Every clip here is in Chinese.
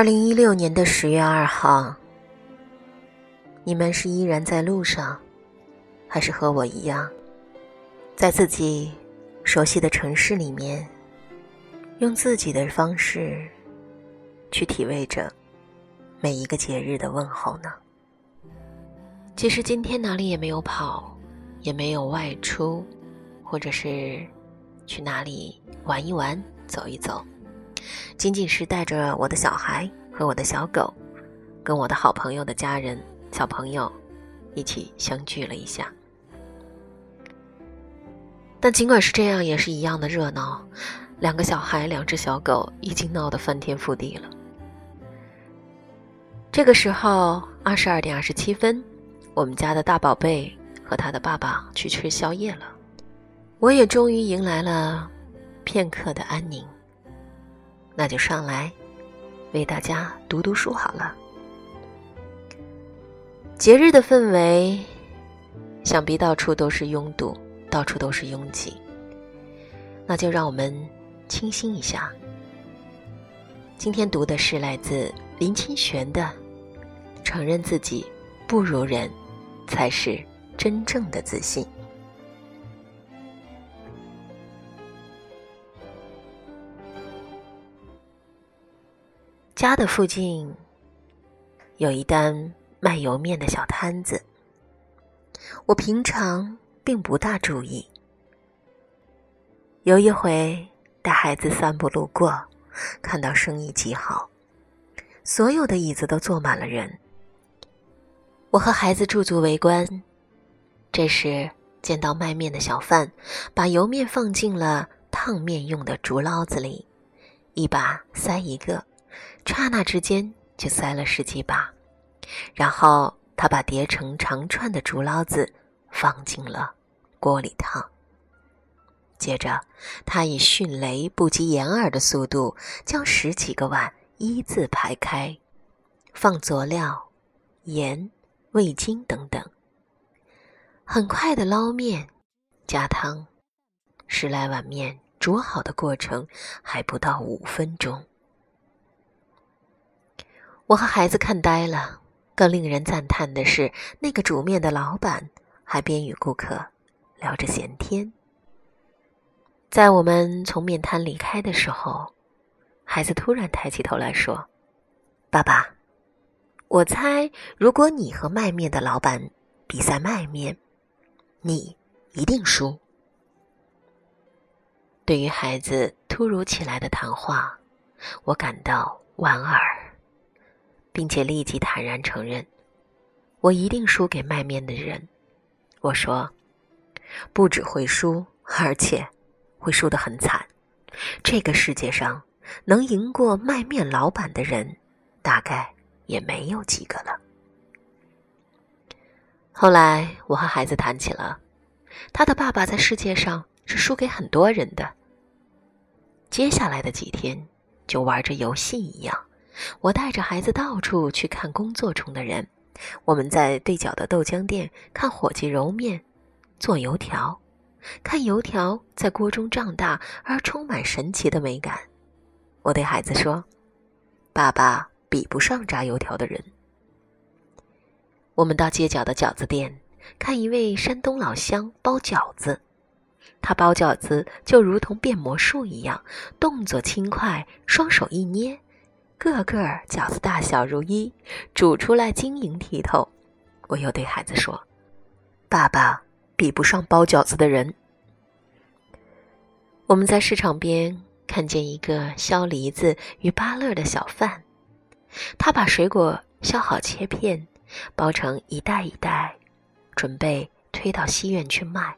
二零一六年的十月二号，你们是依然在路上，还是和我一样，在自己熟悉的城市里面，用自己的方式去体味着每一个节日的问候呢？其实今天哪里也没有跑，也没有外出，或者是去哪里玩一玩、走一走。仅仅是带着我的小孩和我的小狗，跟我的好朋友的家人、小朋友一起相聚了一下。但尽管是这样，也是一样的热闹。两个小孩，两只小狗，已经闹得翻天覆地了。这个时候，二十二点二十七分，我们家的大宝贝和他的爸爸去吃宵夜了。我也终于迎来了片刻的安宁。那就上来，为大家读读书好了。节日的氛围，想必到处都是拥堵，到处都是拥挤。那就让我们清新一下。今天读的是来自林清玄的《承认自己不如人，才是真正的自信》。家的附近有一单卖油面的小摊子，我平常并不大注意。有一回带孩子散步路过，看到生意极好，所有的椅子都坐满了人。我和孩子驻足围观，这时见到卖面的小贩把油面放进了烫面用的竹捞子里，一把塞一个。刹那之间就塞了十几把，然后他把叠成长串的竹捞子放进了锅里烫。接着，他以迅雷不及掩耳的速度将十几个碗一字排开，放佐料、盐、味精等等。很快的捞面、加汤，十来碗面煮好的过程还不到五分钟。我和孩子看呆了，更令人赞叹的是，那个煮面的老板还边与顾客聊着闲天。在我们从面摊离开的时候，孩子突然抬起头来说：“爸爸，我猜，如果你和卖面的老板比赛卖面，你一定输。”对于孩子突如其来的谈话，我感到莞尔。并且立即坦然承认，我一定输给卖面的人。我说，不只会输，而且会输得很惨。这个世界上能赢过卖面老板的人，大概也没有几个了。后来我和孩子谈起了，他的爸爸在世界上是输给很多人的。接下来的几天，就玩着游戏一样。我带着孩子到处去看工作中的人，我们在对角的豆浆店看伙计揉面、做油条，看油条在锅中胀大而充满神奇的美感。我对孩子说：“爸爸比不上炸油条的人。”我们到街角的饺子店看一位山东老乡包饺子，他包饺子就如同变魔术一样，动作轻快，双手一捏。个个饺子大小如一，煮出来晶莹剔透。我又对孩子说：“爸爸比不上包饺子的人。”我们在市场边看见一个削梨子与芭乐的小贩，他把水果削好切片，包成一袋一袋，准备推到西院去卖。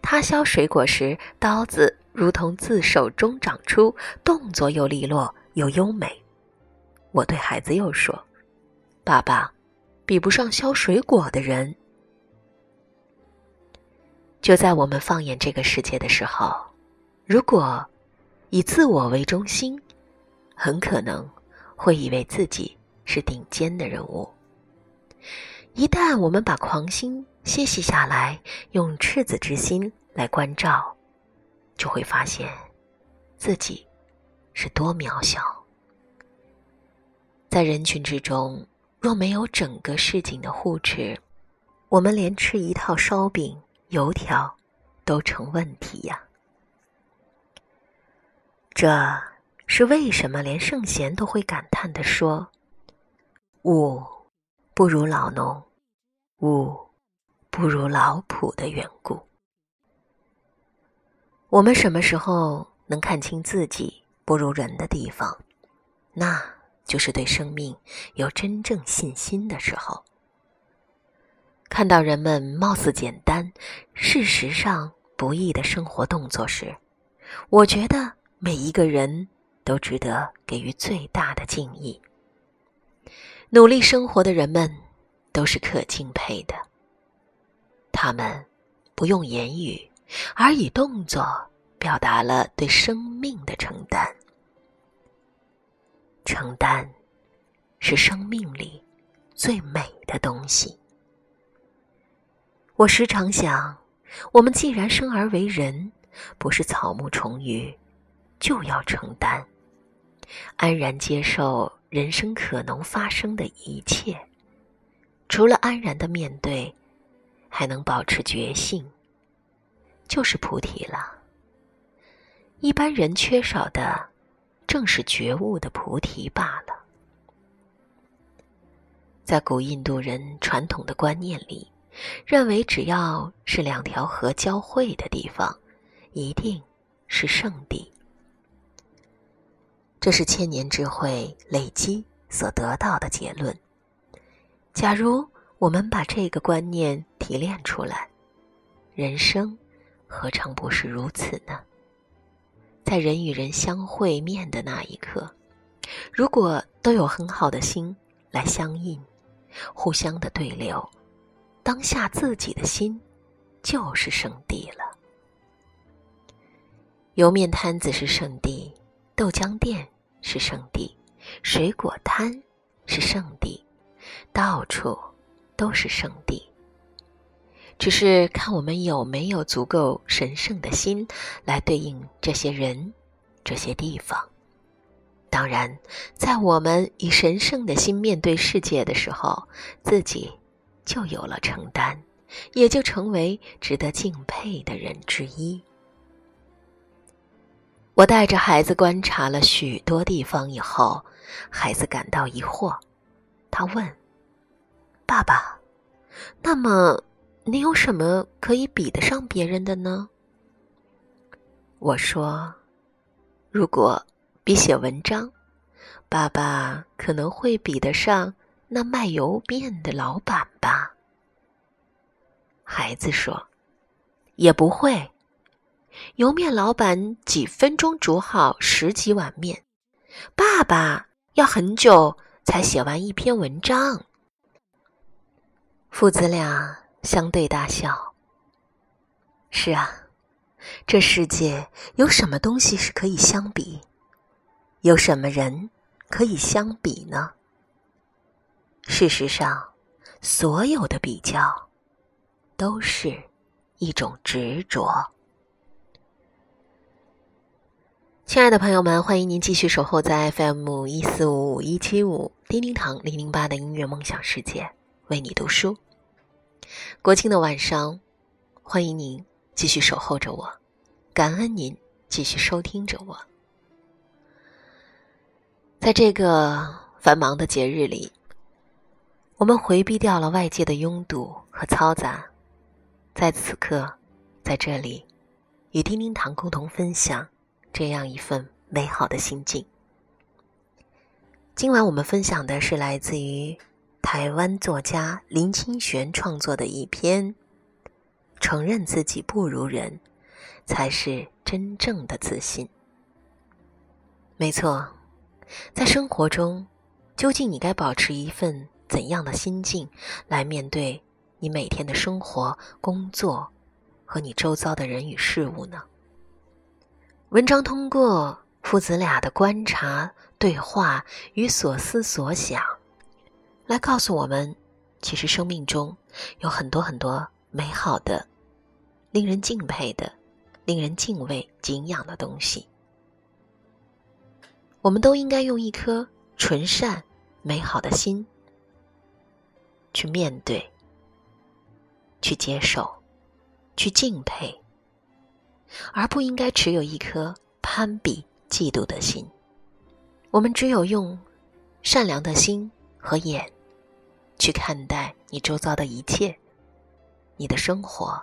他削水果时，刀子如同自手中长出，动作又利落。又优美，我对孩子又说：“爸爸，比不上削水果的人。”就在我们放眼这个世界的时候，如果以自我为中心，很可能会以为自己是顶尖的人物。一旦我们把狂心歇息下来，用赤子之心来关照，就会发现自己。是多渺小！在人群之中，若没有整个市井的护持，我们连吃一套烧饼、油条都成问题呀。这是为什么？连圣贤都会感叹的说：“物不如老农，物不如老仆”的缘故。我们什么时候能看清自己不如人的地方？那就是对生命有真正信心的时候。看到人们貌似简单，事实上不易的生活动作时，我觉得每一个人都值得给予最大的敬意。努力生活的人们都是可敬佩的，他们不用言语。而以动作表达了对生命的承担。承担，是生命里最美的东西。我时常想，我们既然生而为人，不是草木虫鱼，就要承担，安然接受人生可能发生的一切。除了安然的面对，还能保持觉性。就是菩提了。一般人缺少的，正是觉悟的菩提罢了。在古印度人传统的观念里，认为只要是两条河交汇的地方，一定是圣地。这是千年智慧累积所得到的结论。假如我们把这个观念提炼出来，人生。何尝不是如此呢？在人与人相会面的那一刻，如果都有很好的心来相应，互相的对流，当下自己的心就是圣地了。油面摊子是圣地，豆浆店是圣地，水果摊是圣地，到处都是圣地。只是看我们有没有足够神圣的心来对应这些人、这些地方。当然，在我们以神圣的心面对世界的时候，自己就有了承担，也就成为值得敬佩的人之一。我带着孩子观察了许多地方以后，孩子感到疑惑，他问：“爸爸，那么？”你有什么可以比得上别人的呢？我说：“如果比写文章，爸爸可能会比得上那卖油面的老板吧。”孩子说：“也不会，油面老板几分钟煮好十几碗面，爸爸要很久才写完一篇文章。”父子俩。相对大笑。是啊，这世界有什么东西是可以相比？有什么人可以相比呢？事实上，所有的比较，都是一种执着。亲爱的朋友们，欢迎您继续守候在 FM 一四五五一七五叮叮堂零零八的音乐梦想世界，为你读书。国庆的晚上，欢迎您继续守候着我，感恩您继续收听着我。在这个繁忙的节日里，我们回避掉了外界的拥堵和嘈杂，在此刻，在这里，与叮叮堂共同分享这样一份美好的心境。今晚我们分享的是来自于。台湾作家林清玄创作的一篇：承认自己不如人，才是真正的自信。没错，在生活中，究竟你该保持一份怎样的心境来面对你每天的生活、工作和你周遭的人与事物呢？文章通过父子俩的观察、对话与所思所想。来告诉我们，其实生命中有很多很多美好的、令人敬佩的、令人敬畏、敬仰的东西。我们都应该用一颗纯善、美好的心去面对、去接受、去敬佩，而不应该持有一颗攀比、嫉妒的心。我们只有用善良的心和眼去看待你周遭的一切，你的生活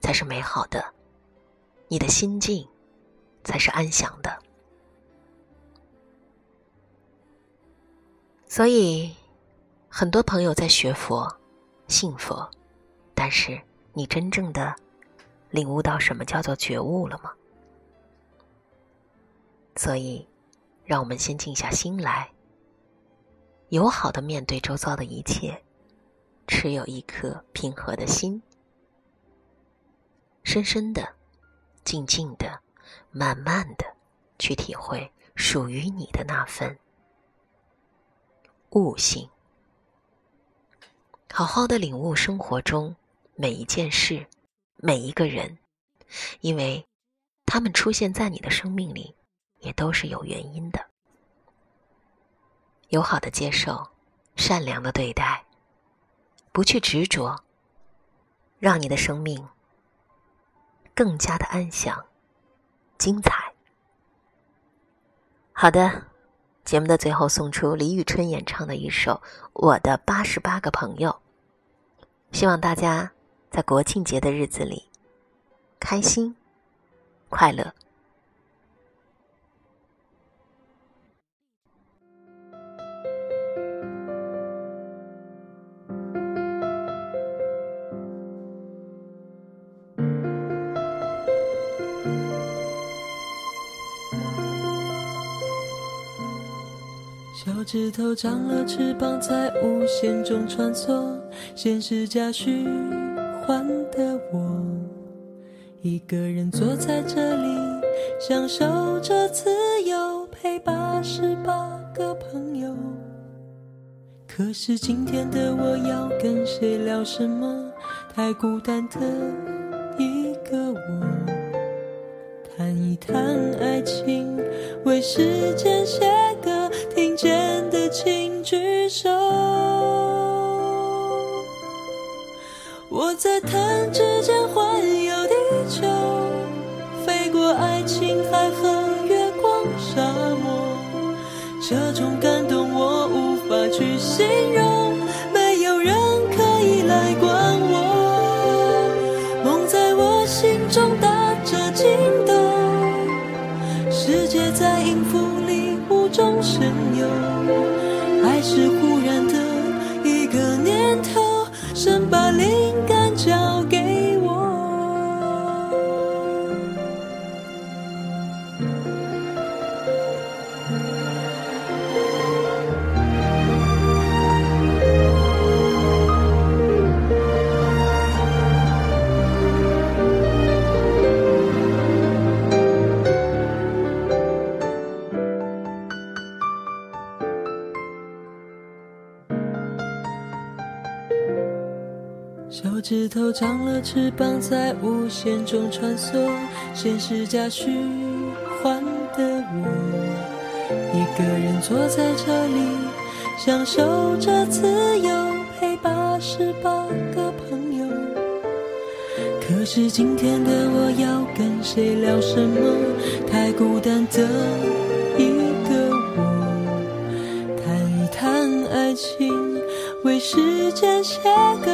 才是美好的，你的心境才是安详的。所以，很多朋友在学佛、信佛，但是你真正的领悟到什么叫做觉悟了吗？所以。让我们先静下心来，友好的面对周遭的一切，持有一颗平和的心，深深的、静静的、慢慢的去体会属于你的那份悟性，好好的领悟生活中每一件事、每一个人，因为他们出现在你的生命里。也都是有原因的。友好的接受，善良的对待，不去执着，让你的生命更加的安详、精彩。好的，节目的最后送出李宇春演唱的一首《我的八十八个朋友》，希望大家在国庆节的日子里开心、快乐。指头长了翅膀，在无限中穿梭，现实加虚幻的我，一个人坐在这里，享受着自由，陪八十八个朋友。可是今天的我要跟谁聊什么？太孤单的一个我，谈一谈爱情，为时间写见的请举手。我在弹指间环游地头长了翅膀，在无限中穿梭。现实加虚幻的我，一个人坐在这里，享受着自由，陪八十八个朋友。可是今天的我要跟谁聊什么？太孤单的一个我，谈一谈爱情。为时间写歌，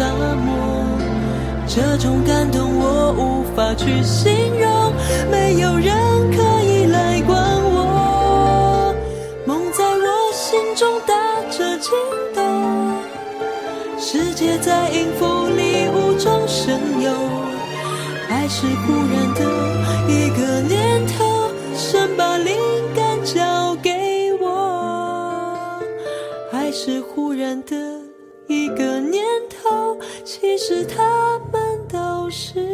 沙漠。这种感动我无法去形容，没有人可以来管我。梦在我心中打着筋斗，世界在音符里无中生。有，爱是忽然的一个念头，神把灵感交给我。爱是忽然的，其实他们都是。